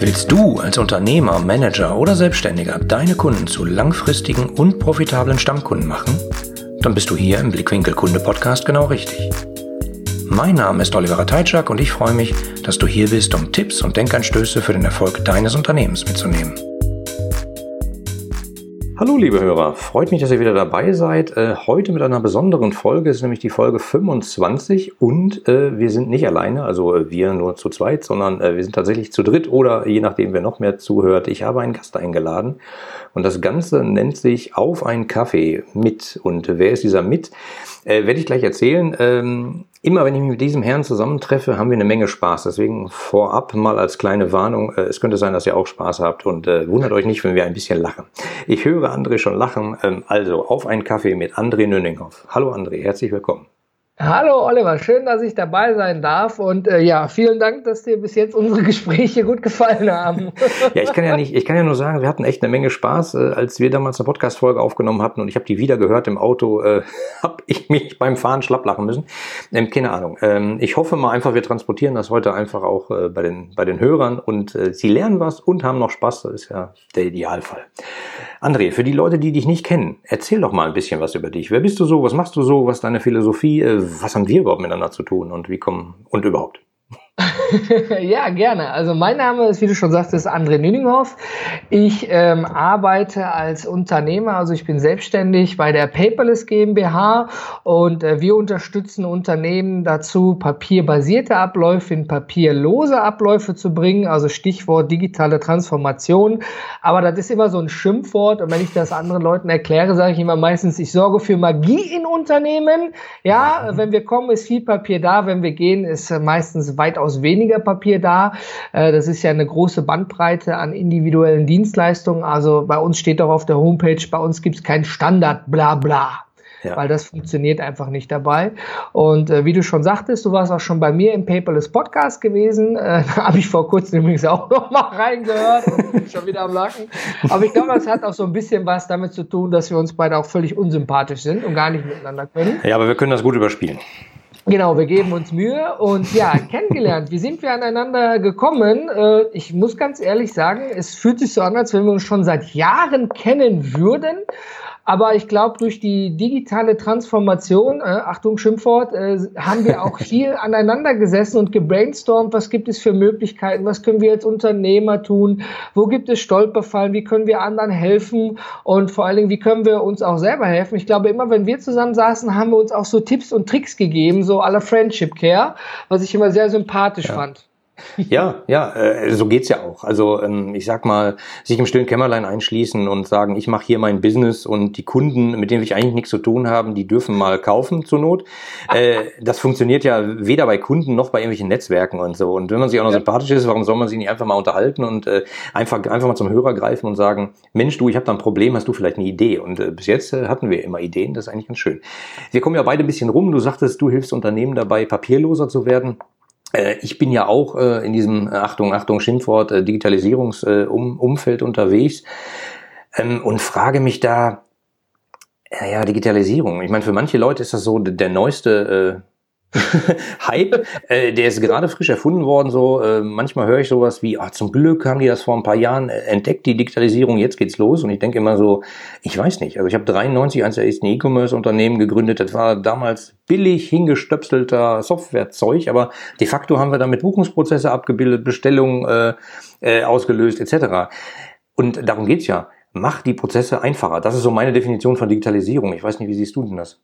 Willst du als Unternehmer, Manager oder Selbstständiger deine Kunden zu langfristigen und profitablen Stammkunden machen? Dann bist du hier im Blickwinkel Kunde Podcast genau richtig. Mein Name ist Oliver Teitschak und ich freue mich, dass du hier bist, um Tipps und Denkanstöße für den Erfolg deines Unternehmens mitzunehmen. Hallo liebe Hörer, freut mich, dass ihr wieder dabei seid. Äh, heute mit einer besonderen Folge, es ist nämlich die Folge 25 und äh, wir sind nicht alleine, also äh, wir nur zu zweit, sondern wir sind tatsächlich zu dritt oder je nachdem, wer noch mehr zuhört. Ich habe einen Gast eingeladen und das Ganze nennt sich Auf einen Kaffee mit. Und wer ist dieser mit? Äh, werde ich gleich erzählen. Ähm, immer wenn ich mich mit diesem Herrn zusammentreffe, haben wir eine Menge Spaß. Deswegen vorab mal als kleine Warnung, äh, es könnte sein, dass ihr auch Spaß habt und äh, wundert euch nicht, wenn wir ein bisschen lachen. Ich höre André schon lachen. Ähm, also auf einen Kaffee mit André Nönninghoff. Hallo André, herzlich willkommen. Hallo Oliver, schön, dass ich dabei sein darf und äh, ja, vielen Dank, dass dir bis jetzt unsere Gespräche gut gefallen haben. ja, ich kann ja nicht, ich kann ja nur sagen, wir hatten echt eine Menge Spaß, äh, als wir damals eine Podcast-Folge aufgenommen hatten und ich habe die wieder gehört im Auto, äh, habe ich mich beim Fahren schlapp lachen müssen. Ähm, keine Ahnung. Ähm, ich hoffe mal einfach, wir transportieren das heute einfach auch äh, bei den bei den Hörern und äh, sie lernen was und haben noch Spaß. Das ist ja der Idealfall. André, für die Leute, die dich nicht kennen, erzähl doch mal ein bisschen was über dich. Wer bist du so? Was machst du so? Was ist deine Philosophie? Äh, was haben wir überhaupt miteinander zu tun und wie kommen und überhaupt? ja, gerne. Also mein Name ist, wie du schon sagtest, André Nüninghoff. Ich ähm, arbeite als Unternehmer, also ich bin selbstständig bei der Paperless GmbH und äh, wir unterstützen Unternehmen dazu, papierbasierte Abläufe in papierlose Abläufe zu bringen, also Stichwort digitale Transformation. Aber das ist immer so ein Schimpfwort und wenn ich das anderen Leuten erkläre, sage ich immer meistens, ich sorge für Magie in Unternehmen. Ja, wenn wir kommen, ist viel Papier da, wenn wir gehen, ist meistens weitaus weitaus weniger Papier da. Äh, das ist ja eine große Bandbreite an individuellen Dienstleistungen. Also bei uns steht auch auf der Homepage, bei uns gibt es kein Standard, bla bla. Ja. weil das funktioniert einfach nicht dabei. Und äh, wie du schon sagtest, du warst auch schon bei mir im Paperless Podcast gewesen. Äh, da habe ich vor kurzem übrigens auch noch mal reingehört und bin schon wieder am Lachen. Aber ich glaube, das hat auch so ein bisschen was damit zu tun, dass wir uns beide auch völlig unsympathisch sind und gar nicht miteinander können. Ja, aber wir können das gut überspielen. Genau, wir geben uns Mühe und ja, kennengelernt. Wie sind wir aneinander gekommen? Äh, ich muss ganz ehrlich sagen, es fühlt sich so an, als wenn wir uns schon seit Jahren kennen würden. Aber ich glaube, durch die digitale Transformation, äh, Achtung Schimpfwort, äh, haben wir auch viel aneinander gesessen und gebrainstormt, was gibt es für Möglichkeiten, was können wir als Unternehmer tun, wo gibt es Stolperfallen, wie können wir anderen helfen und vor allen Dingen, wie können wir uns auch selber helfen. Ich glaube, immer wenn wir zusammen saßen, haben wir uns auch so Tipps und Tricks gegeben, so aller Friendship Care, was ich immer sehr sympathisch ja. fand. Ja, ja, äh, so geht's ja auch. Also ähm, ich sag mal, sich im stillen Kämmerlein einschließen und sagen, ich mache hier mein Business und die Kunden, mit denen ich eigentlich nichts zu tun haben, die dürfen mal kaufen zur Not. Äh, das funktioniert ja weder bei Kunden noch bei irgendwelchen Netzwerken und so. Und wenn man sich auch noch ja. sympathisch ist, warum soll man sich nicht einfach mal unterhalten und äh, einfach einfach mal zum Hörer greifen und sagen, Mensch, du, ich habe da ein Problem, hast du vielleicht eine Idee? Und äh, bis jetzt äh, hatten wir immer Ideen, das ist eigentlich ganz schön. Wir kommen ja beide ein bisschen rum. Du sagtest, du hilfst Unternehmen dabei, papierloser zu werden. Äh, ich bin ja auch äh, in diesem, äh, Achtung, Achtung, Schimpfwort, Digitalisierungsumfeld unterwegs ähm, und frage mich da, ja, Digitalisierung. Ich meine, für manche Leute ist das so der neueste Hype, äh, der ist gerade frisch erfunden worden. So äh, manchmal höre ich sowas wie: ah, Zum Glück haben die das vor ein paar Jahren äh, entdeckt, die Digitalisierung. Jetzt geht's los. Und ich denke immer so: Ich weiß nicht. Also ich habe 93 eins der ersten E-Commerce-Unternehmen gegründet. Das war damals billig hingestöpselter Softwarezeug, aber de facto haben wir damit Buchungsprozesse abgebildet, Bestellungen äh, äh, ausgelöst etc. Und darum geht's ja. Mach die Prozesse einfacher. Das ist so meine Definition von Digitalisierung. Ich weiß nicht, wie siehst du denn das?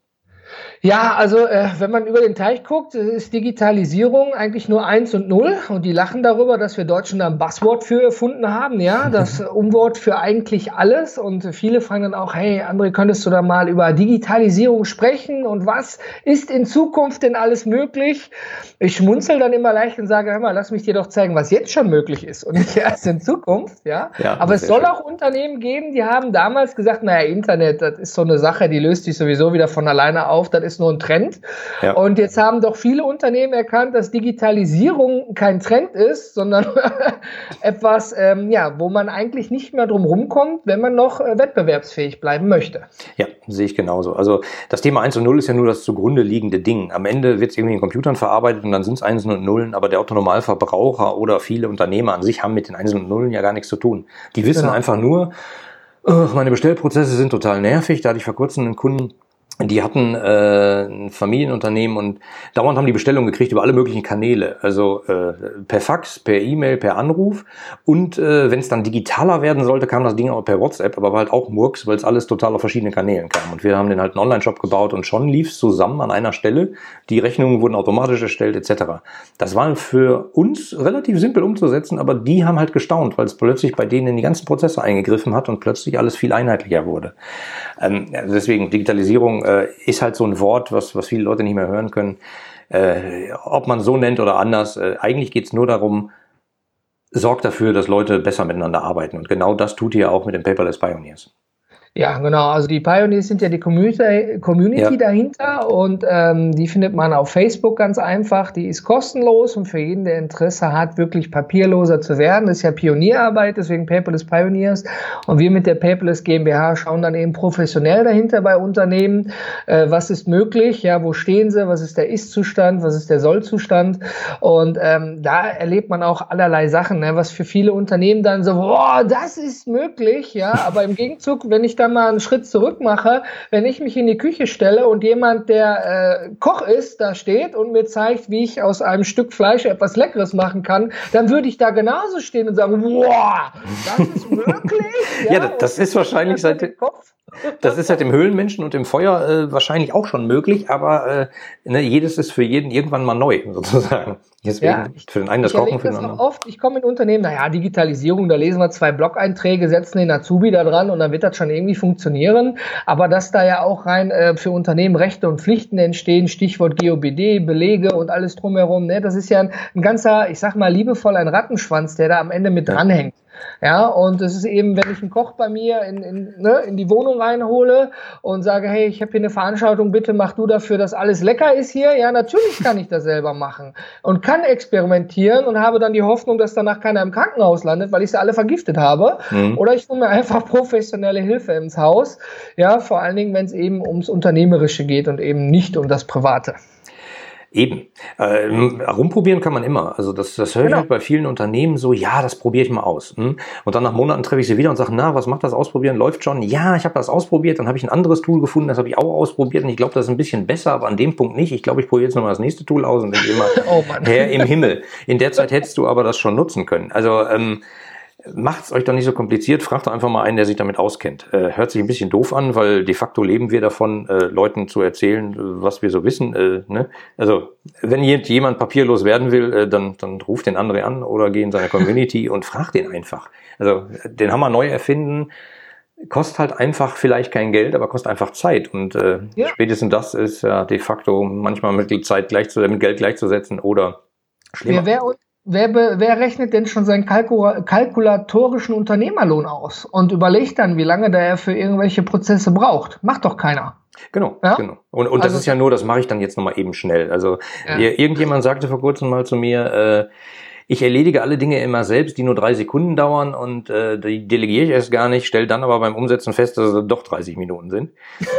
Ja, also äh, wenn man über den Teich guckt, ist Digitalisierung eigentlich nur eins und null. Und die lachen darüber, dass wir Deutschen da ein Buzzword für erfunden haben, ja, das Umwort für eigentlich alles. Und viele fragen dann auch, hey, André, könntest du da mal über Digitalisierung sprechen und was ist in Zukunft denn alles möglich? Ich schmunzel dann immer leicht und sage, hör mal, lass mich dir doch zeigen, was jetzt schon möglich ist und nicht erst in Zukunft, ja. ja Aber es soll schön. auch Unternehmen geben, die haben damals gesagt, naja, Internet, das ist so eine Sache, die löst sich sowieso wieder von alleine auf. Das ist nur ein Trend. Ja. Und jetzt haben doch viele Unternehmen erkannt, dass Digitalisierung kein Trend ist, sondern etwas, ähm, ja, wo man eigentlich nicht mehr drum rumkommt, wenn man noch äh, wettbewerbsfähig bleiben möchte. Ja, sehe ich genauso. Also das Thema 1 und 0 ist ja nur das zugrunde liegende Ding. Am Ende wird es irgendwie in Computern verarbeitet und dann sind es 1 und Nullen, aber der Autonormalverbraucher oder viele Unternehmer an sich haben mit den 1 und Nullen ja gar nichts zu tun. Die wissen genau. einfach nur, meine Bestellprozesse sind total nervig. Da hatte ich vor kurzem einen Kunden, die hatten äh, ein Familienunternehmen und dauernd haben die Bestellungen gekriegt über alle möglichen Kanäle. Also äh, per Fax, per E-Mail, per Anruf. Und äh, wenn es dann digitaler werden sollte, kam das Ding auch per WhatsApp, aber war halt auch Murks, weil es alles total auf verschiedenen Kanälen kam. Und wir haben den halt einen Online-Shop gebaut und schon lief es zusammen an einer Stelle. Die Rechnungen wurden automatisch erstellt, etc. Das war für uns relativ simpel umzusetzen, aber die haben halt gestaunt, weil es plötzlich bei denen in die ganzen Prozesse eingegriffen hat und plötzlich alles viel einheitlicher wurde. Ähm, deswegen Digitalisierung äh, ist halt so ein Wort, was, was viele Leute nicht mehr hören können. Äh, ob man so nennt oder anders, äh, eigentlich geht es nur darum, sorgt dafür, dass Leute besser miteinander arbeiten. Und genau das tut ihr auch mit den Paperless Pioneers. Ja, genau. Also die Pioneers sind ja die Community, Community ja. dahinter und ähm, die findet man auf Facebook ganz einfach. Die ist kostenlos und für jeden, der Interesse hat, wirklich papierloser zu werden. Das ist ja Pionierarbeit, deswegen Paperless Pioneers. Und wir mit der Paperless GmbH schauen dann eben professionell dahinter bei Unternehmen. Äh, was ist möglich? Ja, wo stehen sie? Was ist der Ist-Zustand? Was ist der Soll-Zustand? Und ähm, da erlebt man auch allerlei Sachen, ne? was für viele Unternehmen dann so, boah, das ist möglich, ja. Aber im Gegenzug, wenn ich da mal einen Schritt zurück mache, wenn ich mich in die Küche stelle und jemand, der äh, Koch ist, da steht und mir zeigt, wie ich aus einem Stück Fleisch etwas Leckeres machen kann, dann würde ich da genauso stehen und sagen, wow, das ist möglich. ja, ja das ist wahrscheinlich seit dem Kopf. Das ist halt im Höhlenmenschen und im Feuer äh, wahrscheinlich auch schon möglich, aber äh, ne, jedes ist für jeden irgendwann mal neu, sozusagen. Deswegen ja, ich, für den einen das Kochen, für den anderen. Oft, ich komme in Unternehmen, naja, Digitalisierung, da lesen wir zwei Blog-Einträge, setzen den Azubi da dran und dann wird das schon irgendwie funktionieren. Aber dass da ja auch rein äh, für Unternehmen Rechte und Pflichten entstehen, Stichwort GOBD, Belege und alles drumherum, ne, das ist ja ein, ein ganzer, ich sag mal liebevoll, ein Rattenschwanz, der da am Ende mit dranhängt. Ja, und es ist eben, wenn ich einen Koch bei mir in, in, ne, in die Wohnung reinhole und sage, hey, ich habe hier eine Veranstaltung, bitte mach du dafür, dass alles lecker ist hier. Ja, natürlich kann ich das selber machen und kann experimentieren und habe dann die Hoffnung, dass danach keiner im Krankenhaus landet, weil ich sie alle vergiftet habe. Mhm. Oder ich hole mir einfach professionelle Hilfe ins Haus. Ja, vor allen Dingen, wenn es eben ums Unternehmerische geht und eben nicht um das Private. Eben. Äh, rumprobieren kann man immer. Also das, das höre ich genau. halt bei vielen Unternehmen so, ja, das probiere ich mal aus. Hm? Und dann nach Monaten treffe ich sie wieder und sage, na, was macht das Ausprobieren? Läuft schon? Ja, ich habe das ausprobiert, dann habe ich ein anderes Tool gefunden, das habe ich auch ausprobiert und ich glaube, das ist ein bisschen besser, aber an dem Punkt nicht. Ich glaube, ich probiere jetzt nochmal das nächste Tool aus und denke immer, oh. Herr im Himmel. In der Zeit hättest du aber das schon nutzen können. Also ähm, macht es euch doch nicht so kompliziert, fragt doch einfach mal einen, der sich damit auskennt. Äh, hört sich ein bisschen doof an, weil de facto leben wir davon, äh, Leuten zu erzählen, was wir so wissen. Äh, ne? Also wenn jemand papierlos werden will, äh, dann, dann ruft den André an oder geh in seine Community und fragt den einfach. Also den Hammer neu erfinden, kostet halt einfach vielleicht kein Geld, aber kostet einfach Zeit. Und äh, ja. spätestens das ist ja de facto manchmal mit Zeit gleich zu, mit Geld gleichzusetzen oder schlimmer. Wer, Wer, wer rechnet denn schon seinen Kalkula kalkulatorischen Unternehmerlohn aus und überlegt dann, wie lange der er für irgendwelche Prozesse braucht? Macht doch keiner. Genau, ja? genau. Und, und also, das ist ja nur, das mache ich dann jetzt nochmal eben schnell. Also ja. irgendjemand sagte vor kurzem mal zu mir, äh, ich erledige alle Dinge immer selbst, die nur drei Sekunden dauern und äh, die delegiere ich erst gar nicht, stelle dann aber beim Umsetzen fest, dass es doch 30 Minuten sind.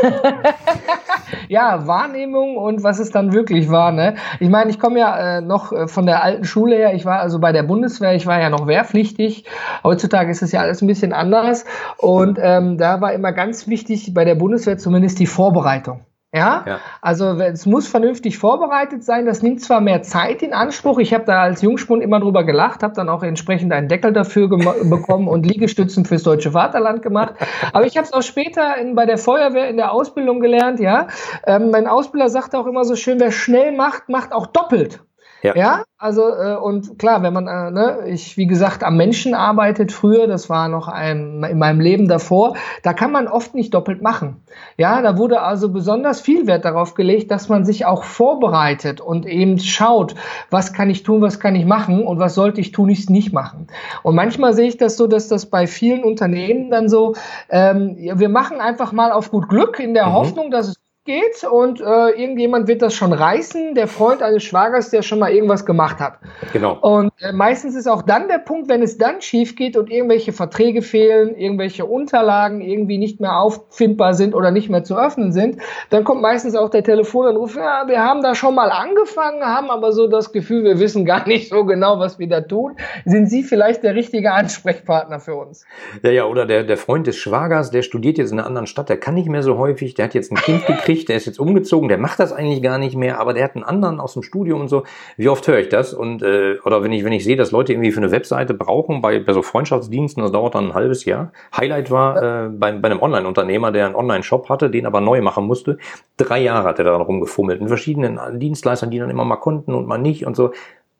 ja, Wahrnehmung und was es dann wirklich war. Ne? Ich meine, ich komme ja äh, noch äh, von der alten Schule her. Ich war also bei der Bundeswehr, ich war ja noch wehrpflichtig. Heutzutage ist es ja alles ein bisschen anders. Und ähm, da war immer ganz wichtig bei der Bundeswehr zumindest die Vorbereitung. Ja? ja, also es muss vernünftig vorbereitet sein. Das nimmt zwar mehr Zeit in Anspruch. Ich habe da als Jungspund immer drüber gelacht, habe dann auch entsprechend einen Deckel dafür bekommen und Liegestützen fürs deutsche Vaterland gemacht. Aber ich habe es auch später in, bei der Feuerwehr in der Ausbildung gelernt. Ja, ähm, mein Ausbilder sagte auch immer so schön: Wer schnell macht, macht auch doppelt. Ja. ja, also äh, und klar, wenn man, äh, ne, ich wie gesagt am Menschen arbeitet früher, das war noch ein, in meinem Leben davor, da kann man oft nicht doppelt machen. Ja, da wurde also besonders viel Wert darauf gelegt, dass man sich auch vorbereitet und eben schaut, was kann ich tun, was kann ich machen und was sollte ich tun, ich nicht machen. Und manchmal sehe ich das so, dass das bei vielen Unternehmen dann so, ähm, wir machen einfach mal auf gut Glück in der mhm. Hoffnung, dass es geht und äh, irgendjemand wird das schon reißen, der Freund eines Schwagers, der schon mal irgendwas gemacht hat. Genau. Und äh, meistens ist auch dann der Punkt, wenn es dann schief geht und irgendwelche Verträge fehlen, irgendwelche Unterlagen irgendwie nicht mehr auffindbar sind oder nicht mehr zu öffnen sind, dann kommt meistens auch der Telefonanruf, ja, wir haben da schon mal angefangen, haben aber so das Gefühl, wir wissen gar nicht so genau, was wir da tun. Sind Sie vielleicht der richtige Ansprechpartner für uns? Ja, ja, oder der, der Freund des Schwagers, der studiert jetzt in einer anderen Stadt, der kann nicht mehr so häufig, der hat jetzt ein Kind gekriegt, der ist jetzt umgezogen, der macht das eigentlich gar nicht mehr, aber der hat einen anderen aus dem Studium und so. Wie oft höre ich das? Und äh, oder wenn ich wenn ich sehe, dass Leute irgendwie für eine Webseite brauchen bei, bei so Freundschaftsdiensten, das dauert dann ein halbes Jahr. Highlight war äh, bei, bei einem Online-Unternehmer, der einen Online-Shop hatte, den aber neu machen musste. Drei Jahre hat er daran rumgefummelt, mit verschiedenen Dienstleistern, die dann immer mal konnten und mal nicht und so.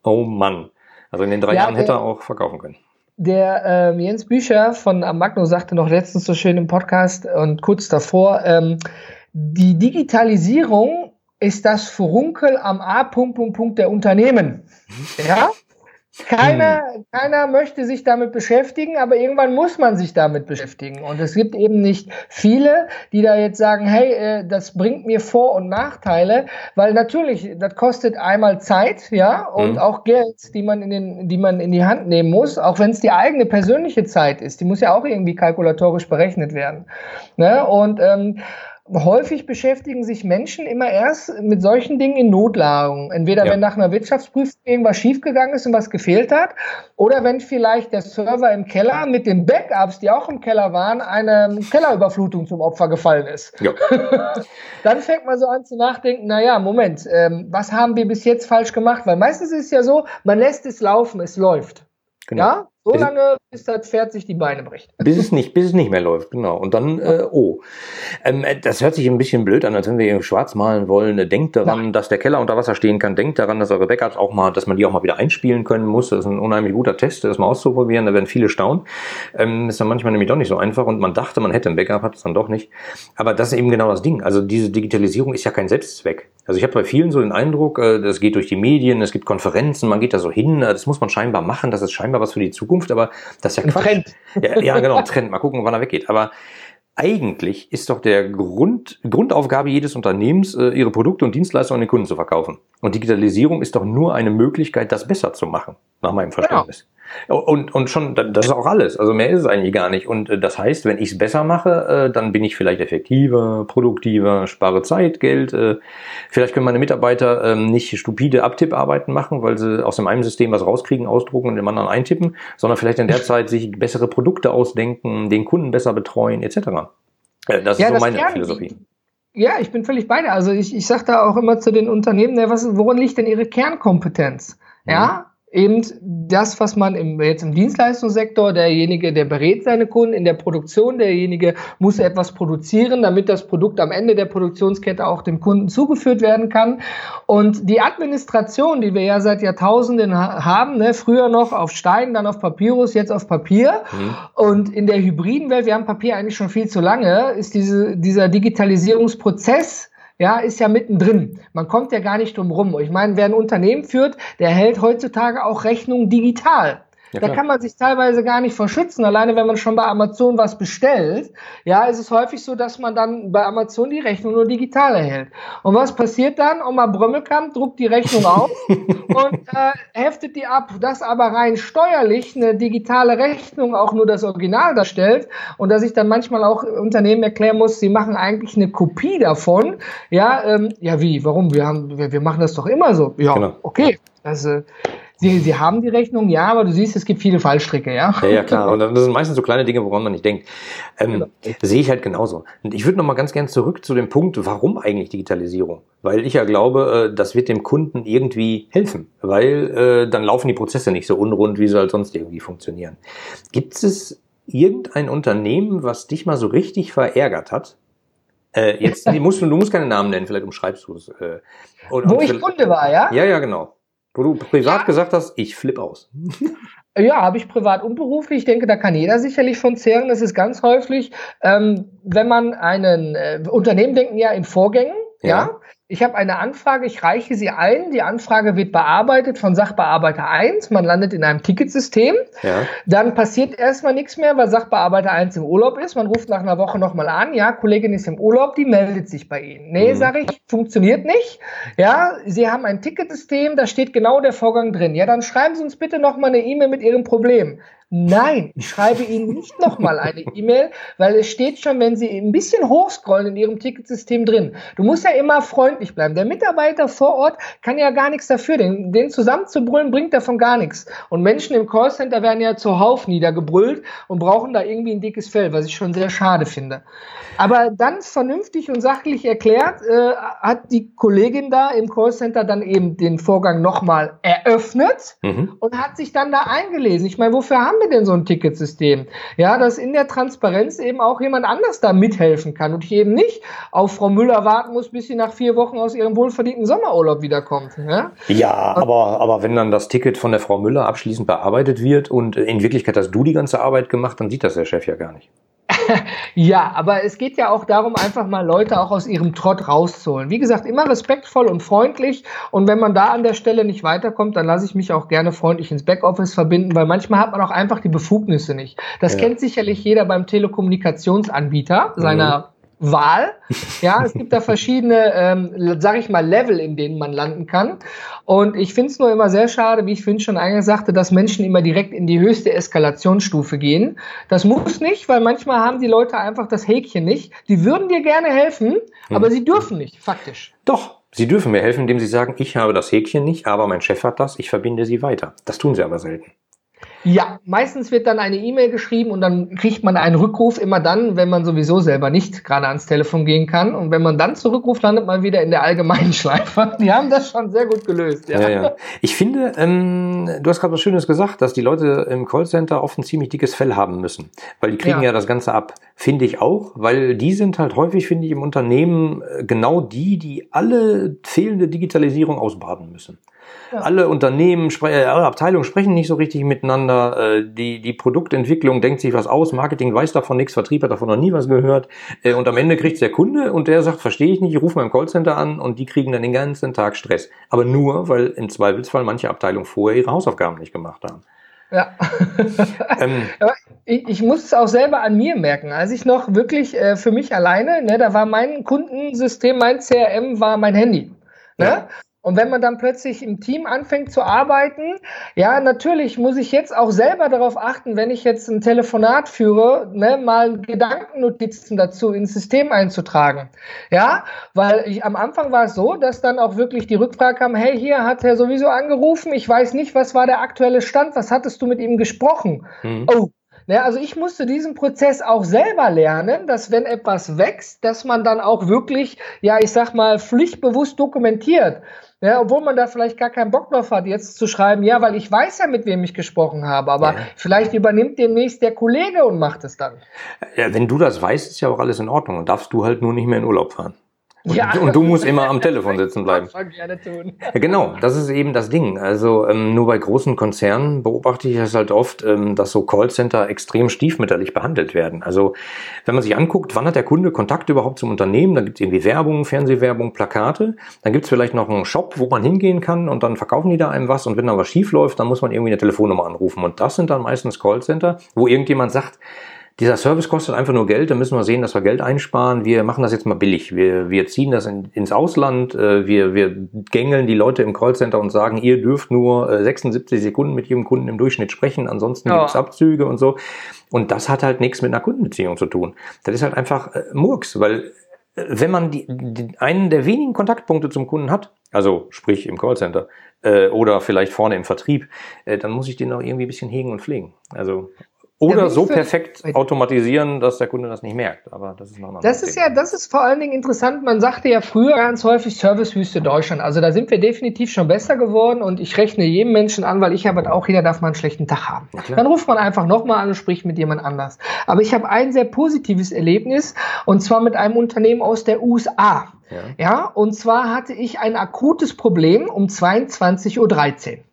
Oh Mann. Also in den drei ja, Jahren hätte er auch verkaufen können. Der ähm, Jens Bücher von Amagno sagte noch letztens so schön im Podcast und kurz davor, ähm, die Digitalisierung ist das Furunkel am A. Punkt, Punkt, Punkt der Unternehmen. Ja? Keiner, hm. keiner möchte sich damit beschäftigen, aber irgendwann muss man sich damit beschäftigen. Und es gibt eben nicht viele, die da jetzt sagen, hey, äh, das bringt mir Vor- und Nachteile, weil natürlich, das kostet einmal Zeit, ja, und hm. auch Geld, die man in den, die man in die Hand nehmen muss, auch wenn es die eigene persönliche Zeit ist, die muss ja auch irgendwie kalkulatorisch berechnet werden. Ne? Und ähm, häufig beschäftigen sich Menschen immer erst mit solchen Dingen in Notlagen. Entweder ja. wenn nach einer Wirtschaftsprüfung irgendwas schiefgegangen ist und was gefehlt hat, oder wenn vielleicht der Server im Keller mit den Backups, die auch im Keller waren, eine Kellerüberflutung zum Opfer gefallen ist. Ja. Dann fängt man so an zu nachdenken, naja, Moment, ähm, was haben wir bis jetzt falsch gemacht? Weil meistens ist es ja so, man lässt es laufen, es läuft. Genau. Ja? So bis lange, bis das Pferd sich die Beine bricht. Bis es nicht, bis es nicht mehr läuft, genau. Und dann, äh, oh. Ähm, äh, das hört sich ein bisschen blöd an, als wenn wir hier schwarz malen wollen. Denkt daran, Nein. dass der Keller unter Wasser stehen kann. Denkt daran, dass eure Backups auch mal, dass man die auch mal wieder einspielen können muss. Das ist ein unheimlich guter Test, das mal auszuprobieren. Da werden viele staunen. Ähm, ist dann manchmal nämlich doch nicht so einfach und man dachte, man hätte ein Backup, hat es dann doch nicht. Aber das ist eben genau das Ding. Also diese Digitalisierung ist ja kein Selbstzweck. Also ich habe bei vielen so den Eindruck, äh, das geht durch die Medien, es gibt Konferenzen, man geht da so hin, äh, das muss man scheinbar machen, das ist scheinbar was für die Zukunft, aber das ist ja Quatsch. Trend. Ja, ja, genau, Trend. Mal gucken, wann er weggeht. Aber eigentlich ist doch der Grund, Grundaufgabe jedes Unternehmens, äh, ihre Produkte und Dienstleistungen an den Kunden zu verkaufen. Und Digitalisierung ist doch nur eine Möglichkeit, das besser zu machen, nach meinem Verständnis. Genau. Und, und schon, das ist auch alles. Also mehr ist es eigentlich gar nicht. Und äh, das heißt, wenn ich es besser mache, äh, dann bin ich vielleicht effektiver, produktiver, spare Zeit, Geld. Äh, vielleicht können meine Mitarbeiter ähm, nicht stupide Abtipparbeiten machen, weil sie aus dem einen System was rauskriegen, ausdrucken und dem anderen eintippen, sondern vielleicht in der Zeit sich bessere Produkte ausdenken, den Kunden besser betreuen, etc. Das ist ja, so meine Philosophie. Ja, ich bin völlig bei dir. Also ich, ich sage da auch immer zu den Unternehmen, was, worin liegt denn ihre Kernkompetenz? Ja, mhm eben das, was man im, jetzt im Dienstleistungssektor, derjenige, der berät seine Kunden, in der Produktion, derjenige muss etwas produzieren, damit das Produkt am Ende der Produktionskette auch dem Kunden zugeführt werden kann. Und die Administration, die wir ja seit Jahrtausenden haben, ne, früher noch auf Stein, dann auf Papyrus, jetzt auf Papier. Mhm. Und in der hybriden Welt, wir haben Papier eigentlich schon viel zu lange, ist diese, dieser Digitalisierungsprozess ja, ist ja mittendrin. Man kommt ja gar nicht drum rum. Ich meine, wer ein Unternehmen führt, der hält heutzutage auch Rechnungen digital. Ja, da kann man sich teilweise gar nicht verschützen. Alleine wenn man schon bei Amazon was bestellt, ja, ist es häufig so, dass man dann bei Amazon die Rechnung nur digital erhält. Und was passiert dann? Oma Brömmelkamp druckt die Rechnung auf und äh, heftet die ab. Das aber rein steuerlich eine digitale Rechnung auch nur das Original darstellt und dass ich dann manchmal auch Unternehmen erklären muss, sie machen eigentlich eine Kopie davon. Ja, ähm, ja wie? Warum? Wir haben, wir, wir machen das doch immer so. Ja, genau. okay. Also Sie, Sie haben die Rechnung, ja, aber du siehst, es gibt viele Fallstricke, ja? Ja, ja, klar. Und das sind meistens so kleine Dinge, woran man nicht denkt. Ähm, genau. Sehe ich halt genauso. Und ich würde noch mal ganz gern zurück zu dem Punkt, warum eigentlich Digitalisierung? Weil ich ja glaube, äh, das wird dem Kunden irgendwie helfen, weil äh, dann laufen die Prozesse nicht so unrund, wie sie halt sonst irgendwie funktionieren. Gibt es irgendein Unternehmen, was dich mal so richtig verärgert hat? Äh, jetzt musst du, du musst keine Namen nennen, vielleicht umschreibst du es. Äh, Wo ich Kunde war, ja? Ja, ja, genau. Wo du privat ja. gesagt hast, ich flipp aus. Ja, habe ich privat und beruflich. Ich denke, da kann jeder sicherlich von zehren. Das ist ganz häufig, ähm, wenn man einen äh, Unternehmen denken ja in Vorgängen, ja. ja. Ich habe eine Anfrage, ich reiche sie ein, die Anfrage wird bearbeitet von Sachbearbeiter 1, man landet in einem Ticketsystem, ja. dann passiert erstmal nichts mehr, weil Sachbearbeiter 1 im Urlaub ist, man ruft nach einer Woche nochmal an, ja, Kollegin ist im Urlaub, die meldet sich bei Ihnen. Nee, mhm. sage ich, funktioniert nicht, ja, Sie haben ein Ticketsystem, da steht genau der Vorgang drin, ja, dann schreiben Sie uns bitte nochmal eine E-Mail mit Ihrem Problem. Nein, ich schreibe Ihnen nicht nochmal eine E-Mail, weil es steht schon, wenn Sie ein bisschen hochscrollen in Ihrem Ticketsystem drin. Du musst ja immer freundlich bleiben. Der Mitarbeiter vor Ort kann ja gar nichts dafür. Den, den zusammenzubrüllen bringt davon gar nichts. Und Menschen im Callcenter werden ja zuhauf niedergebrüllt und brauchen da irgendwie ein dickes Fell, was ich schon sehr schade finde. Aber dann vernünftig und sachlich erklärt, äh, hat die Kollegin da im Callcenter dann eben den Vorgang nochmal eröffnet mhm. und hat sich dann da eingelesen. Ich meine, wofür haben wir denn so ein Ticketsystem? Ja, dass in der Transparenz eben auch jemand anders da mithelfen kann und ich eben nicht auf Frau Müller warten muss, bis sie nach vier Wochen aus ihrem wohlverdienten Sommerurlaub wiederkommt. Ja, ja aber, aber wenn dann das Ticket von der Frau Müller abschließend bearbeitet wird und in Wirklichkeit hast du die ganze Arbeit gemacht, dann sieht das der Chef ja gar nicht. ja, aber es geht ja auch darum, einfach mal Leute auch aus ihrem Trott rauszuholen. Wie gesagt, immer respektvoll und freundlich. Und wenn man da an der Stelle nicht weiterkommt, dann lasse ich mich auch gerne freundlich ins Backoffice verbinden, weil manchmal hat man auch einfach die Befugnisse nicht. Das ja. kennt sicherlich jeder beim Telekommunikationsanbieter seiner mhm. Wahl. Ja, es gibt da verschiedene, ähm, sag ich mal, Level, in denen man landen kann. Und ich finde es nur immer sehr schade, wie ich vorhin schon eingangs sagte, dass Menschen immer direkt in die höchste Eskalationsstufe gehen. Das muss nicht, weil manchmal haben die Leute einfach das Häkchen nicht. Die würden dir gerne helfen, hm. aber sie dürfen nicht, faktisch. Doch, sie dürfen mir helfen, indem sie sagen, ich habe das Häkchen nicht, aber mein Chef hat das, ich verbinde sie weiter. Das tun sie aber selten. Ja, meistens wird dann eine E-Mail geschrieben und dann kriegt man einen Rückruf immer dann, wenn man sowieso selber nicht gerade ans Telefon gehen kann. Und wenn man dann zurückruft, landet man wieder in der allgemeinen Schleife. Die haben das schon sehr gut gelöst. Ja, ja. ja. Ich finde, ähm, du hast gerade was Schönes gesagt, dass die Leute im Callcenter oft ein ziemlich dickes Fell haben müssen, weil die kriegen ja, ja das Ganze ab. Finde ich auch, weil die sind halt häufig, finde ich, im Unternehmen äh, genau die, die alle fehlende Digitalisierung ausbaden müssen. Ja. Alle Unternehmen, äh, alle Abteilungen sprechen nicht so richtig miteinander. Äh, die, die Produktentwicklung denkt sich was aus, Marketing weiß davon nichts, Vertrieb hat davon noch nie was gehört. Äh, und am Ende kriegt der Kunde und der sagt, verstehe ich nicht, ich rufe mal im Callcenter an und die kriegen dann den ganzen Tag Stress. Aber nur, weil im Zweifelsfall manche Abteilungen vorher ihre Hausaufgaben nicht gemacht haben. Ja. ähm, ich, ich, muss es auch selber an mir merken. Als ich noch wirklich äh, für mich alleine, ne, da war mein Kundensystem, mein CRM war mein Handy. Ne? Ja. Und wenn man dann plötzlich im Team anfängt zu arbeiten, ja, natürlich muss ich jetzt auch selber darauf achten, wenn ich jetzt ein Telefonat führe, ne, mal Gedankennotizen dazu ins System einzutragen. Ja, weil ich, am Anfang war es so, dass dann auch wirklich die Rückfrage kam, hey, hier hat er sowieso angerufen, ich weiß nicht, was war der aktuelle Stand, was hattest du mit ihm gesprochen? Mhm. Oh, Ne, also ich musste diesen Prozess auch selber lernen, dass wenn etwas wächst, dass man dann auch wirklich, ja, ich sag mal, pflichtbewusst dokumentiert. Ja, obwohl man da vielleicht gar keinen Bock drauf hat, jetzt zu schreiben, ja, weil ich weiß ja, mit wem ich gesprochen habe, aber ja. vielleicht übernimmt demnächst der Kollege und macht es dann. Ja, wenn du das weißt, ist ja auch alles in Ordnung und darfst du halt nur nicht mehr in Urlaub fahren. Und, ja. und du musst immer am Telefon sitzen bleiben. Gerne tun. Genau, das ist eben das Ding. Also ähm, nur bei großen Konzernen beobachte ich es halt oft, ähm, dass so Callcenter extrem stiefmütterlich behandelt werden. Also wenn man sich anguckt, wann hat der Kunde Kontakt überhaupt zum Unternehmen, dann gibt es irgendwie Werbung, Fernsehwerbung, Plakate, dann gibt es vielleicht noch einen Shop, wo man hingehen kann und dann verkaufen die da einem was und wenn da was schief läuft, dann muss man irgendwie eine Telefonnummer anrufen. Und das sind dann meistens Callcenter, wo irgendjemand sagt, dieser Service kostet einfach nur Geld, da müssen wir sehen, dass wir Geld einsparen. Wir machen das jetzt mal billig. Wir, wir ziehen das in, ins Ausland, äh, wir, wir gängeln die Leute im Callcenter und sagen, ihr dürft nur 76 äh, Sekunden mit jedem Kunden im Durchschnitt sprechen, ansonsten ja. gibt's Abzüge und so. Und das hat halt nichts mit einer Kundenbeziehung zu tun. Das ist halt einfach äh, Murks, weil wenn man die, die, einen der wenigen Kontaktpunkte zum Kunden hat, also sprich im Callcenter äh, oder vielleicht vorne im Vertrieb, äh, dann muss ich den auch irgendwie ein bisschen hegen und pflegen. Also oder so perfekt automatisieren, dass der Kunde das nicht merkt. Aber das ist noch Das ist Thema. ja, das ist vor allen Dingen interessant. Man sagte ja früher ganz häufig Servicewüste Deutschland. Also da sind wir definitiv schon besser geworden und ich rechne jedem Menschen an, weil ich habe halt auch, jeder darf mal einen schlechten Tag haben. Dann ruft man einfach nochmal an und spricht mit jemand anders. Aber ich habe ein sehr positives Erlebnis und zwar mit einem Unternehmen aus der USA. Ja, ja und zwar hatte ich ein akutes Problem um 22.13 Uhr.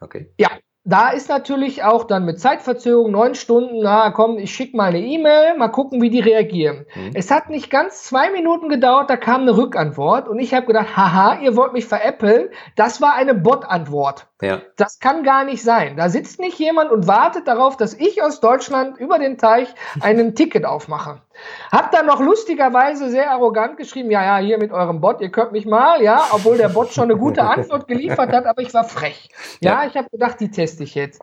Okay. Ja, da ist natürlich auch dann mit Zeitverzögerung neun Stunden, na komm, ich schicke mal eine E-Mail, mal gucken, wie die reagieren. Mhm. Es hat nicht ganz zwei Minuten gedauert, da kam eine Rückantwort und ich habe gedacht, haha, ihr wollt mich veräppeln. Das war eine Bot-Antwort. Ja. Das kann gar nicht sein. Da sitzt nicht jemand und wartet darauf, dass ich aus Deutschland über den Teich einen Ticket aufmache. Hab dann noch lustigerweise sehr arrogant geschrieben, ja, ja, hier mit eurem Bot, ihr könnt mich mal, ja, obwohl der Bot schon eine gute Antwort geliefert hat, aber ich war frech. Ja, ja. ich habe gedacht, die teste ich jetzt.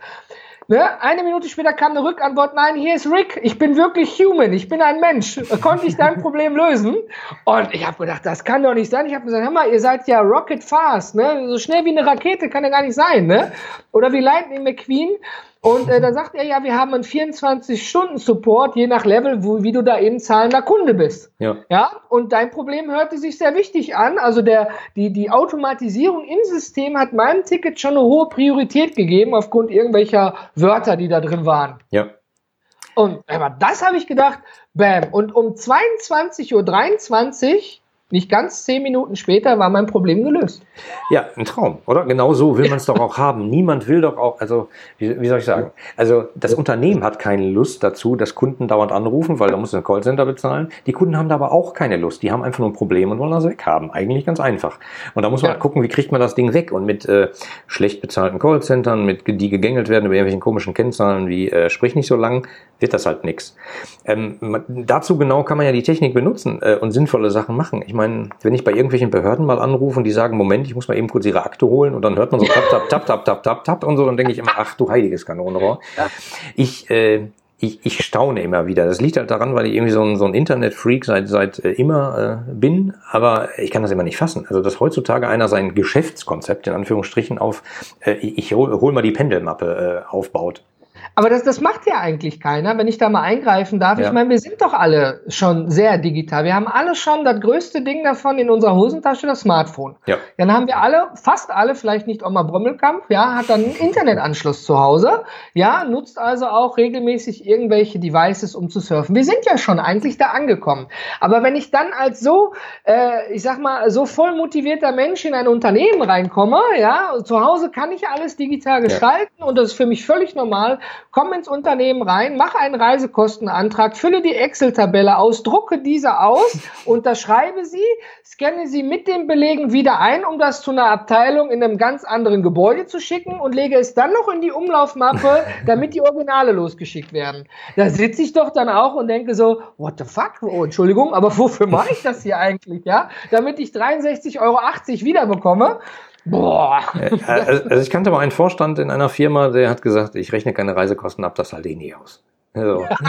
Ne? Eine Minute später kam eine Rückantwort, nein, hier ist Rick, ich bin wirklich human, ich bin ein Mensch. Konnte ich dein Problem lösen? Und ich habe gedacht, das kann doch nicht sein. Ich habe gesagt, hör mal, ihr seid ja rocket fast, ne? so schnell wie eine Rakete kann ja gar nicht sein. Ne? Oder wie Lightning McQueen. Und äh, da sagt er, ja, wir haben einen 24-Stunden-Support, je nach Level, wo, wie du da eben zahlender Kunde bist. Ja. ja. Und dein Problem hörte sich sehr wichtig an. Also der, die, die Automatisierung im System hat meinem Ticket schon eine hohe Priorität gegeben, aufgrund irgendwelcher Wörter, die da drin waren. Ja. Und aber das habe ich gedacht, bam. Und um 22.23 Uhr nicht ganz zehn Minuten später war mein Problem gelöst. Ja, ein Traum, oder? Genau so will man es doch auch haben. Niemand will doch auch, also wie, wie, soll ich sagen? Also das Unternehmen hat keine Lust dazu, dass Kunden dauernd anrufen, weil da muss ein Callcenter bezahlen. Die Kunden haben da aber auch keine Lust. Die haben einfach nur ein Problem und wollen das weghaben. Eigentlich ganz einfach. Und da muss man ja. halt gucken, wie kriegt man das Ding weg? Und mit äh, schlecht bezahlten Callcentern, mit die gegängelt werden über irgendwelchen komischen Kennzahlen wie äh, sprich nicht so lang, wird das halt nix. Ähm, dazu genau kann man ja die Technik benutzen äh, und sinnvolle Sachen machen. Ich meine, wenn ich bei irgendwelchen Behörden mal anrufe und die sagen, Moment, ich muss mal eben kurz ihre Akte holen und dann hört man so tap, tap, tap, tap, tap, tap, tap und so, dann denke ich immer, ach du heiliges Kanonenrohr. Ich, äh, ich, ich staune immer wieder. Das liegt halt daran, weil ich irgendwie so ein, so ein Internet-Freak seit, seit äh, immer äh, bin, aber ich kann das immer nicht fassen. Also, dass heutzutage einer sein Geschäftskonzept in Anführungsstrichen auf, äh, ich hol, hol mal die Pendelmappe äh, aufbaut. Aber das, das macht ja eigentlich keiner, wenn ich da mal eingreifen darf. Ja. Ich meine, wir sind doch alle schon sehr digital. Wir haben alle schon das größte Ding davon in unserer Hosentasche, das Smartphone. Ja. Dann haben wir alle, fast alle, vielleicht nicht Oma Brömmelkamp, ja, hat dann einen Internetanschluss zu Hause, ja, nutzt also auch regelmäßig irgendwelche Devices, um zu surfen. Wir sind ja schon eigentlich da angekommen. Aber wenn ich dann als so, äh, ich sag mal, so voll motivierter Mensch in ein Unternehmen reinkomme, ja, zu Hause kann ich alles digital gestalten ja. und das ist für mich völlig normal komm ins Unternehmen rein, mach einen Reisekostenantrag, fülle die Excel-Tabelle aus, drucke diese aus, unterschreibe sie, scanne sie mit den Belegen wieder ein, um das zu einer Abteilung in einem ganz anderen Gebäude zu schicken und lege es dann noch in die Umlaufmappe, damit die Originale losgeschickt werden. Da sitze ich doch dann auch und denke so, what the fuck? Oh, Entschuldigung, aber wofür mache ich das hier eigentlich, ja? Damit ich 63,80 Euro wiederbekomme. Boah. Also, also ich kannte mal einen Vorstand in einer Firma, der hat gesagt, ich rechne keine Reisekosten ab, das halte ich nie aus. Also. Ja.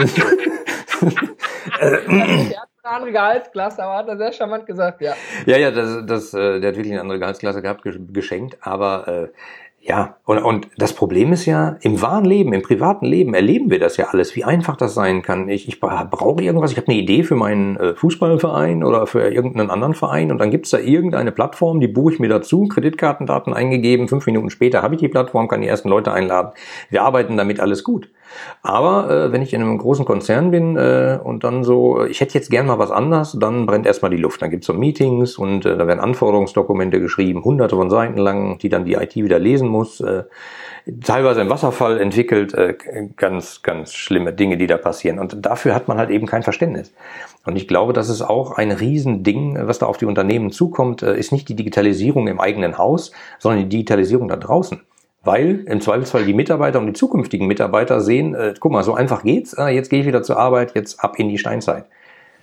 eine andere Gehaltsklasse, aber hat er sehr charmant gesagt, ja. Ja, ja, das, das, äh, der hat wirklich eine andere Gehaltsklasse gehabt, geschenkt, aber äh, ja, und, und das Problem ist ja, im wahren Leben, im privaten Leben erleben wir das ja alles, wie einfach das sein kann. Ich, ich brauche irgendwas, ich habe eine Idee für meinen äh, Fußballverein oder für irgendeinen anderen Verein und dann gibt's da irgendeine Plattform, die buche ich mir dazu, Kreditkartendaten eingegeben, fünf Minuten später habe ich die Plattform, kann die ersten Leute einladen. Wir arbeiten damit alles gut. Aber äh, wenn ich in einem großen Konzern bin äh, und dann so, ich hätte jetzt gern mal was anders, dann brennt erstmal die Luft. Dann gibt's so Meetings und äh, da werden Anforderungsdokumente geschrieben, hunderte von Seiten lang, die dann die IT wieder lesen muss. Äh, teilweise im Wasserfall entwickelt, äh, ganz, ganz schlimme Dinge, die da passieren. Und dafür hat man halt eben kein Verständnis. Und ich glaube, das ist auch ein Riesending, was da auf die Unternehmen zukommt, äh, ist nicht die Digitalisierung im eigenen Haus, sondern die Digitalisierung da draußen weil im Zweifelsfall die Mitarbeiter und die zukünftigen Mitarbeiter sehen, äh, guck mal, so einfach geht's, äh, jetzt gehe ich wieder zur Arbeit, jetzt ab in die Steinzeit.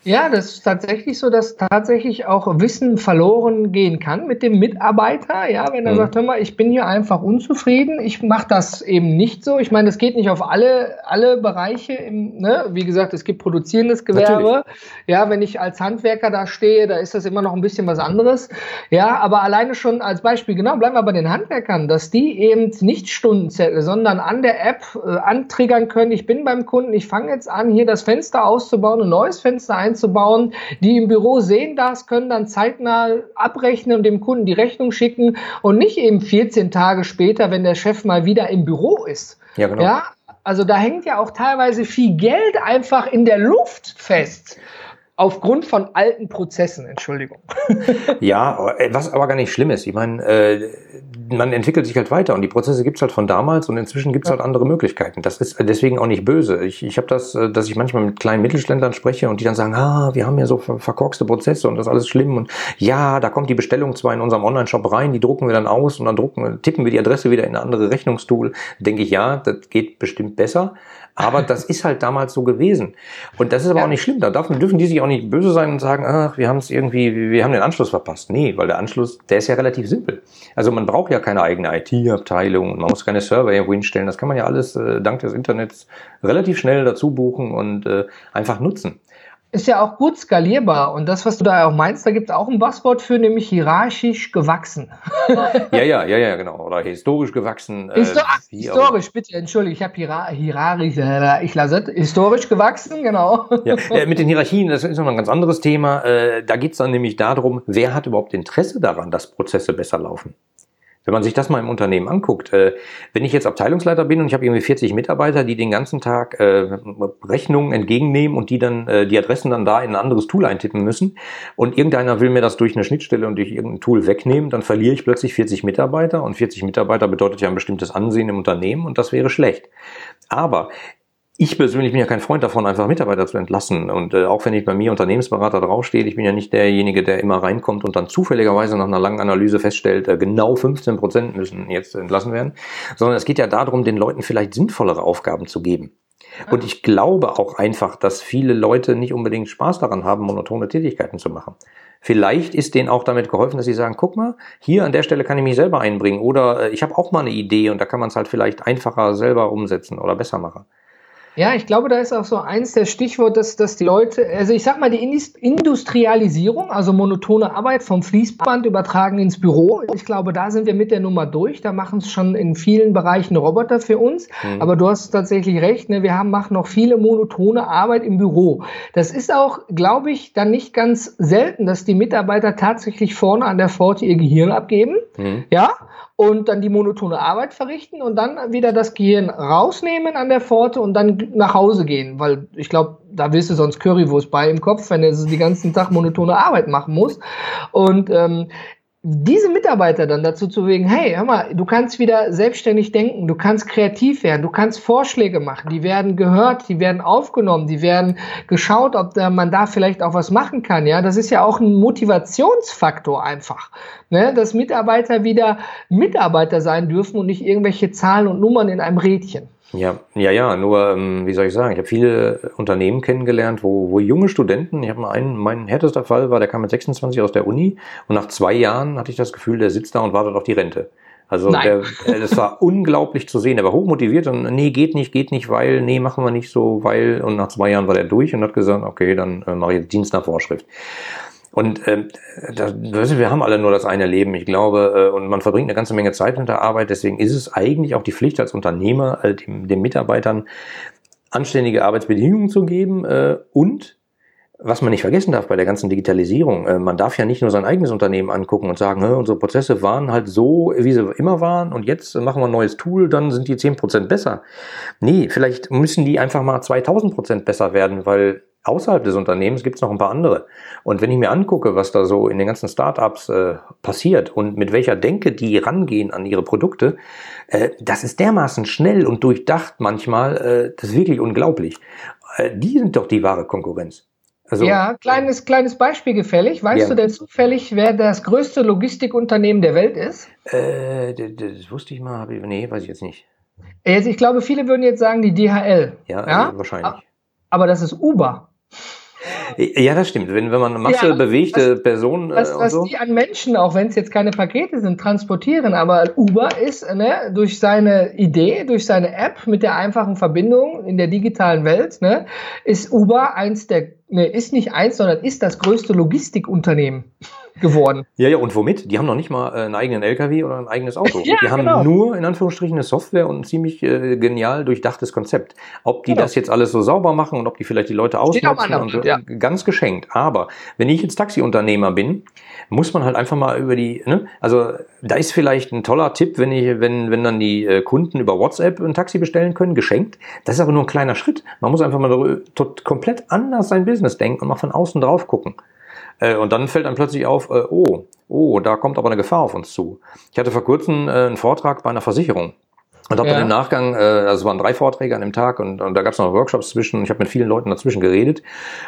Ja, das ist tatsächlich so, dass tatsächlich auch Wissen verloren gehen kann mit dem Mitarbeiter. Ja, wenn er mhm. sagt, hör mal, ich bin hier einfach unzufrieden, ich mache das eben nicht so. Ich meine, das geht nicht auf alle, alle Bereiche. Im, ne? Wie gesagt, es gibt produzierendes Gewerbe. Natürlich. Ja, wenn ich als Handwerker da stehe, da ist das immer noch ein bisschen was anderes. Ja, aber alleine schon als Beispiel, genau, bleiben wir bei den Handwerkern, dass die eben nicht Stundenzettel, sondern an der App äh, antriggern können. Ich bin beim Kunden, ich fange jetzt an, hier das Fenster auszubauen, ein neues Fenster einzubauen einzubauen. Die im Büro sehen das, können dann zeitnah abrechnen und dem Kunden die Rechnung schicken und nicht eben 14 Tage später, wenn der Chef mal wieder im Büro ist. Ja, genau. Ja, also da hängt ja auch teilweise viel Geld einfach in der Luft fest. Aufgrund von alten Prozessen, Entschuldigung. ja, äh, was aber gar nicht schlimm ist. Ich meine, äh, man entwickelt sich halt weiter und die Prozesse gibt's halt von damals und inzwischen gibt's halt andere Möglichkeiten. Das ist deswegen auch nicht böse. Ich, ich habe das, äh, dass ich manchmal mit kleinen Mittelständlern spreche und die dann sagen, ah, wir haben ja so verkorkste Prozesse und das ist alles schlimm und ja, da kommt die Bestellung zwar in unserem Online-Shop rein, die drucken wir dann aus und dann drucken, tippen wir die Adresse wieder in eine andere Rechnungstool. Denke ich, ja, das geht bestimmt besser. Aber das ist halt damals so gewesen. Und das ist aber ja. auch nicht schlimm. Da dürfen, dürfen die sich auch nicht böse sein und sagen, ach, wir haben es irgendwie, wir haben den Anschluss verpasst. Nee, weil der Anschluss, der ist ja relativ simpel. Also man braucht ja keine eigene IT-Abteilung und man muss keine Server irgendwo hinstellen. Das kann man ja alles äh, dank des Internets relativ schnell dazu buchen und äh, einfach nutzen ist ja auch gut skalierbar. Und das, was du da auch meinst, da gibt es auch ein Buzzword für, nämlich hierarchisch gewachsen. ja, ja, ja, ja, genau. Oder historisch gewachsen. Äh, Histo ach, historisch, bitte, entschuldige, ich habe hierarchisch, äh, ich lasse es, historisch gewachsen, genau. ja, äh, mit den Hierarchien, das ist noch ein ganz anderes Thema. Äh, da geht es dann nämlich darum, wer hat überhaupt Interesse daran, dass Prozesse besser laufen. Wenn man sich das mal im Unternehmen anguckt, äh, wenn ich jetzt Abteilungsleiter bin und ich habe irgendwie 40 Mitarbeiter, die den ganzen Tag äh, Rechnungen entgegennehmen und die dann äh, die Adressen dann da in ein anderes Tool eintippen müssen und irgendeiner will mir das durch eine Schnittstelle und durch irgendein Tool wegnehmen, dann verliere ich plötzlich 40 Mitarbeiter und 40 Mitarbeiter bedeutet ja ein bestimmtes Ansehen im Unternehmen und das wäre schlecht. Aber ich persönlich bin ja kein Freund davon, einfach Mitarbeiter zu entlassen. Und äh, auch wenn ich bei mir Unternehmensberater draufstehe, ich bin ja nicht derjenige, der immer reinkommt und dann zufälligerweise nach einer langen Analyse feststellt, äh, genau 15 Prozent müssen jetzt entlassen werden, sondern es geht ja darum, den Leuten vielleicht sinnvollere Aufgaben zu geben. Und ich glaube auch einfach, dass viele Leute nicht unbedingt Spaß daran haben, monotone Tätigkeiten zu machen. Vielleicht ist denen auch damit geholfen, dass sie sagen, guck mal, hier an der Stelle kann ich mich selber einbringen oder äh, ich habe auch mal eine Idee und da kann man es halt vielleicht einfacher selber umsetzen oder besser machen. Ja, ich glaube, da ist auch so eins der Stichwort, dass, dass die Leute, also ich sag mal, die Industrialisierung, also monotone Arbeit vom Fließband übertragen ins Büro. Ich glaube, da sind wir mit der Nummer durch. Da machen es schon in vielen Bereichen Roboter für uns. Mhm. Aber du hast tatsächlich recht, ne? wir haben, machen noch viele monotone Arbeit im Büro. Das ist auch, glaube ich, dann nicht ganz selten, dass die Mitarbeiter tatsächlich vorne an der Pforte ihr Gehirn abgeben. Mhm. Ja, und dann die monotone Arbeit verrichten und dann wieder das Gehirn rausnehmen an der Pforte und dann nach Hause gehen, weil ich glaube, da willst du sonst Currywurst bei im Kopf, wenn er die ganzen Tag monotone Arbeit machen muss. Und ähm, diese Mitarbeiter dann dazu zu bewegen, hey, hör mal, du kannst wieder selbstständig denken, du kannst kreativ werden, du kannst Vorschläge machen, die werden gehört, die werden aufgenommen, die werden geschaut, ob man da vielleicht auch was machen kann, ja, das ist ja auch ein Motivationsfaktor einfach, ne, dass Mitarbeiter wieder Mitarbeiter sein dürfen und nicht irgendwelche Zahlen und Nummern in einem Rädchen. Ja, ja, ja, nur, ähm, wie soll ich sagen, ich habe viele Unternehmen kennengelernt, wo, wo junge Studenten, ich habe mal einen, mein härtester Fall war, der kam mit 26 aus der Uni und nach zwei Jahren hatte ich das Gefühl, der sitzt da und wartet auf die Rente. Also der, das war unglaublich zu sehen. Er war hochmotiviert und nee, geht nicht, geht nicht, weil, nee, machen wir nicht so, weil. Und nach zwei Jahren war der durch und hat gesagt, okay, dann äh, mache ich jetzt Dienst nach Vorschrift. Und äh, das, wir haben alle nur das eine Leben, ich glaube, äh, und man verbringt eine ganze Menge Zeit mit der Arbeit. Deswegen ist es eigentlich auch die Pflicht als Unternehmer, äh, dem, den Mitarbeitern anständige Arbeitsbedingungen zu geben äh, und was man nicht vergessen darf bei der ganzen Digitalisierung, äh, man darf ja nicht nur sein eigenes Unternehmen angucken und sagen, unsere Prozesse waren halt so, wie sie immer waren und jetzt machen wir ein neues Tool, dann sind die 10% besser. Nee, vielleicht müssen die einfach mal 2000% besser werden, weil außerhalb des Unternehmens gibt es noch ein paar andere. Und wenn ich mir angucke, was da so in den ganzen Startups äh, passiert und mit welcher Denke die rangehen an ihre Produkte, äh, das ist dermaßen schnell und durchdacht manchmal, äh, das ist wirklich unglaublich. Äh, die sind doch die wahre Konkurrenz. Also, ja, kleines, kleines Beispiel gefällig. Weißt ja. du denn zufällig, wer das größte Logistikunternehmen der Welt ist? Äh, das, das wusste ich mal, aber nee, weiß ich jetzt nicht. Jetzt, ich glaube, viele würden jetzt sagen, die DHL. Ja, ja? Wahrscheinlich. Aber das ist Uber. Ja, das stimmt. Wenn, wenn man eine Masse ja, bewegte Personen. Was, äh, was so. die an Menschen, auch wenn es jetzt keine Pakete sind, transportieren, aber Uber ist ne, durch seine Idee, durch seine App mit der einfachen Verbindung in der digitalen Welt, ne, ist Uber eins der, ne, ist nicht eins, sondern ist das größte Logistikunternehmen. Geworden. Ja, ja, und womit? Die haben noch nicht mal äh, einen eigenen LKW oder ein eigenes Auto. Ja, die haben genau. nur, in Anführungsstrichen, eine Software und ein ziemlich äh, genial durchdachtes Konzept. Ob die Genau. das jetzt alles so sauber machen und ob die vielleicht die Leute ausnutzen, und, äh, ganz geschenkt. Aber wenn ich jetzt Taxiunternehmer bin, muss man halt einfach mal über die, ne? also da ist vielleicht ein toller Tipp, wenn ich, wenn, wenn dann die äh, Kunden über WhatsApp ein Taxi bestellen können, geschenkt. Das ist aber nur ein kleiner Schritt. Man muss einfach mal darüber- tot, komplett anders sein Business denken und mal von außen drauf gucken. Äh, und dann fällt einem plötzlich auf, äh, oh, oh, da kommt aber eine Gefahr auf uns zu. Ich hatte vor kurzem äh, einen Vortrag bei einer Versicherung. Und habe Ja. dann im Nachgang, äh, also es waren drei Vorträge an dem Tag und, und da gab es noch Workshops zwischen und ich habe mit vielen Leuten dazwischen geredet.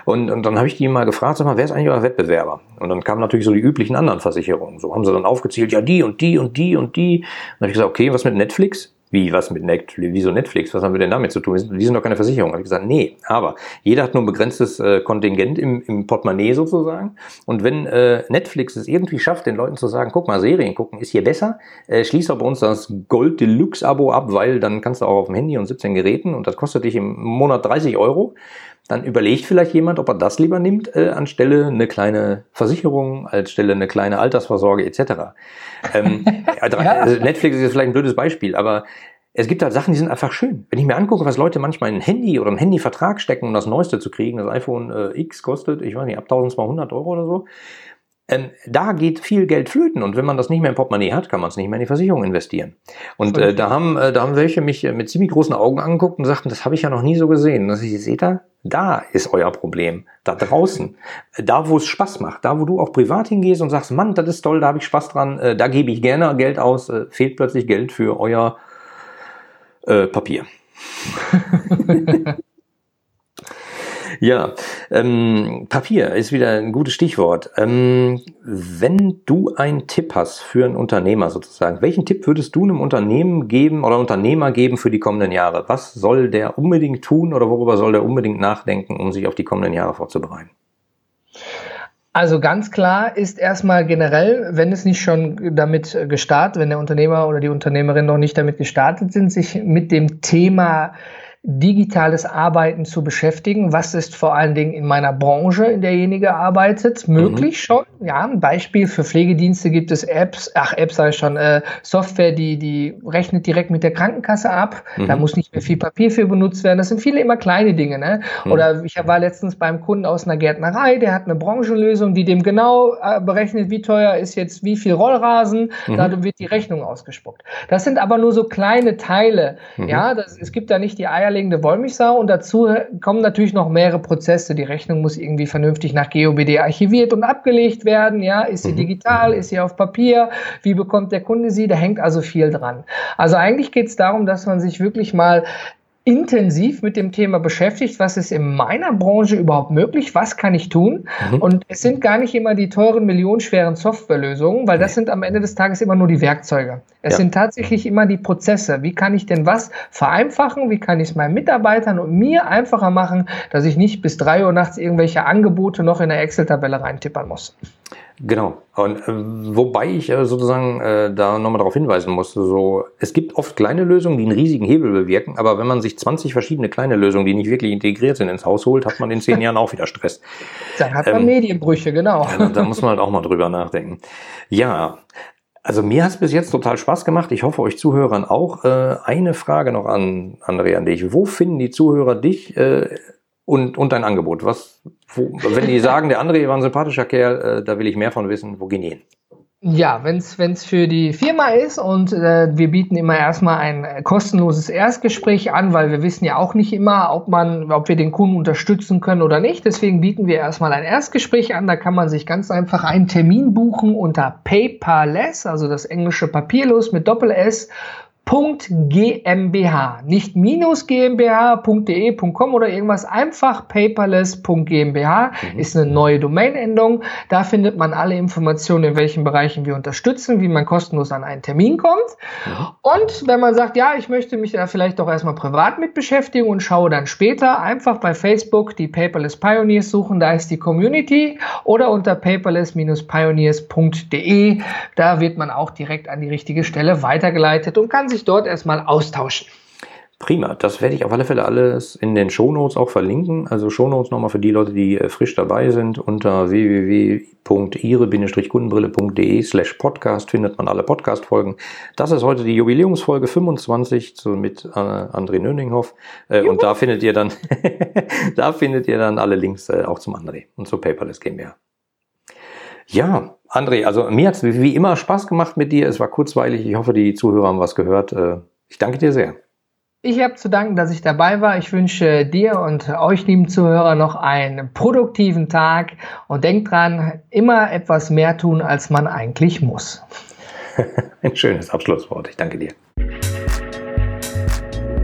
Und, und dann habe ich die mal gefragt, sag mal, wer ist eigentlich euer Wettbewerber? Und dann kamen natürlich so die üblichen anderen Versicherungen. So haben sie dann aufgezählt, ja, die und die und die und die. Und dann habe ich gesagt, okay, was mit Netflix? Wie, was mit Netflix? Wieso Netflix? Was haben wir denn damit zu tun? Wir sind, doch keine Versicherung. Habe ich gesagt, nee, aber jeder hat nur ein begrenztes äh, Kontingent im, im Portemonnaie sozusagen. Und wenn äh, Netflix es irgendwie schafft, den Leuten zu sagen, guck mal, Serien gucken ist hier besser, äh, schließ doch bei uns das Gold Deluxe Abo ab, weil dann kannst du auch auf dem Handy und 17 Geräten und das kostet dich im Monat 30 Euro. Dann überlegt vielleicht jemand, ob er das lieber nimmt, äh, anstelle eine kleine Versicherung, anstelle eine kleine Altersvorsorge etc. Ähm, also, Netflix ist jetzt vielleicht ein blödes Beispiel, aber es gibt halt Sachen, die sind einfach schön. Wenn ich mir angucke, was Leute manchmal in ein Handy oder einen Handyvertrag stecken, um das Neueste zu kriegen, das iPhone äh, X kostet, ich weiß nicht, ab 1200 Euro oder so, ähm, da geht viel Geld flöten und wenn man das nicht mehr im Portemonnaie hat, kann man es nicht mehr in die Versicherung investieren. Und äh, da haben äh, da haben welche mich äh, mit ziemlich großen Augen angeguckt und sagten, das habe ich ja noch nie so gesehen. Und ich seht ihr, da ist euer Problem, da draußen, da wo es Spaß macht, da wo du auch privat hingehst und sagst, Mann, das ist toll, da habe ich Spaß dran, äh, da gebe ich gerne Geld aus, äh, fehlt plötzlich Geld für euer äh, Papier. Ja, ähm, Papier ist wieder ein gutes Stichwort. Ähm, wenn du einen Tipp hast für einen Unternehmer sozusagen, welchen Tipp würdest du einem Unternehmen geben oder Unternehmer geben für die kommenden Jahre? Was soll der unbedingt tun oder worüber soll der unbedingt nachdenken, um sich auf die kommenden Jahre vorzubereiten? Also ganz klar ist erstmal generell, wenn es nicht schon damit gestartet, wenn der Unternehmer oder die Unternehmerin noch nicht damit gestartet sind, sich mit dem Thema digitales Arbeiten zu beschäftigen. Was ist vor allen Dingen in meiner Branche, in derjenige arbeitet, möglich schon? Ja, ein Beispiel für Pflegedienste gibt es Apps, ach Apps sage ich schon, äh, Software, die die rechnet direkt mit der Krankenkasse ab. Da Mhm. muss nicht mehr viel Papier für benutzt werden. Das sind viele immer kleine Dinge. Ne? Mhm. Oder ich war letztens beim Kunden aus einer Gärtnerei, der hat eine Branchenlösung, die dem genau äh, berechnet, wie teuer ist jetzt wie viel Rollrasen. Mhm. Dadurch wird die Rechnung ausgespuckt. Das sind aber nur so kleine Teile. Mhm. Ja, das, es gibt da nicht die eierlegende Wollmilchsau und dazu kommen natürlich noch mehrere Prozesse. Die Rechnung muss irgendwie vernünftig nach GOBD archiviert und abgelegt werden. Ja, ist sie Mhm. digital, ist sie auf Papier? Wie bekommt der Kunde sie? Da hängt also viel dran. Also eigentlich geht es darum, dass man sich wirklich mal intensiv mit dem Thema beschäftigt, was ist in meiner Branche überhaupt möglich, was kann ich tun. Mhm. Und es sind gar nicht immer die teuren, millionenschweren Softwarelösungen, weil das sind am Ende des Tages immer nur die Werkzeuge. Es Ja. sind tatsächlich immer die Prozesse. Wie kann ich denn was vereinfachen? Wie kann ich es meinen Mitarbeitern und mir einfacher machen, dass ich nicht bis drei Uhr nachts irgendwelche Angebote noch in der Excel-Tabelle reintippern muss? Genau. Und äh, wobei ich äh, sozusagen äh, da nochmal darauf hinweisen musste, so es gibt oft kleine Lösungen, die einen riesigen Hebel bewirken, aber wenn man sich 20 verschiedene kleine Lösungen, die nicht wirklich integriert sind, ins Haus holt, hat man in zehn Jahren auch wieder Stress. Dann hat man Ähm, Medienbrüche, genau. Ja, da, muss man halt auch mal drüber nachdenken. Ja, also mir hat es bis jetzt total Spaß gemacht. Ich hoffe, euch Zuhörern auch. Äh, eine Frage noch an Andrea an dich. Wo finden die Zuhörer dich äh, und, und dein Angebot? Was, wo, wenn die sagen, der André war ein sympathischer Kerl, äh, da will ich mehr von wissen, wo gehen die hin? Ja, wenn es für die Firma ist und äh, wir bieten immer erstmal ein kostenloses Erstgespräch an, weil wir wissen ja auch nicht immer, ob man, ob wir den Kunden unterstützen können oder nicht. Deswegen bieten wir erstmal ein Erstgespräch an. Da kann man sich ganz einfach einen Termin buchen unter paperless, also das englische papierlos mit Doppel S. .gmbh, nicht minus gmbh.de.com oder irgendwas, einfach paperless.gmbh ist eine neue Domainendung. Da findet man alle Informationen, in welchen Bereichen wir unterstützen, wie man kostenlos an einen Termin kommt. Und wenn man sagt, ja, ich möchte mich da vielleicht doch erstmal privat mit beschäftigen und schaue dann später, einfach bei Facebook die Paperless Pioneers suchen, da ist die Community. Oder unter paperless-pioneers.de, da wird man auch direkt an die richtige Stelle weitergeleitet und kann sich dort erstmal austauschen. Prima, das werde ich auf alle Fälle alles in den Shownotes auch verlinken. Also Shownotes nochmal für die Leute, die äh, frisch dabei sind. Unter www.ihre-kundenbrille.de slash podcast findet man alle Podcast-Folgen. Das ist heute die Jubiläumsfolge 25 mit äh, André Nöninghoff. Äh, und da findet ihr dann, da findet ihr dann alle Links äh, auch zum André und zur Paperless GmbH. Ja, André, also mir hat es wie immer Spaß gemacht mit dir. Es war kurzweilig. Ich hoffe, die Zuhörer haben was gehört. Äh, ich danke dir sehr. Ich habe zu danken, dass ich dabei war. Ich wünsche dir und euch, lieben Zuhörer, noch einen produktiven Tag und denkt dran, immer etwas mehr tun, als man eigentlich muss. Ein schönes Abschlusswort. Ich danke dir.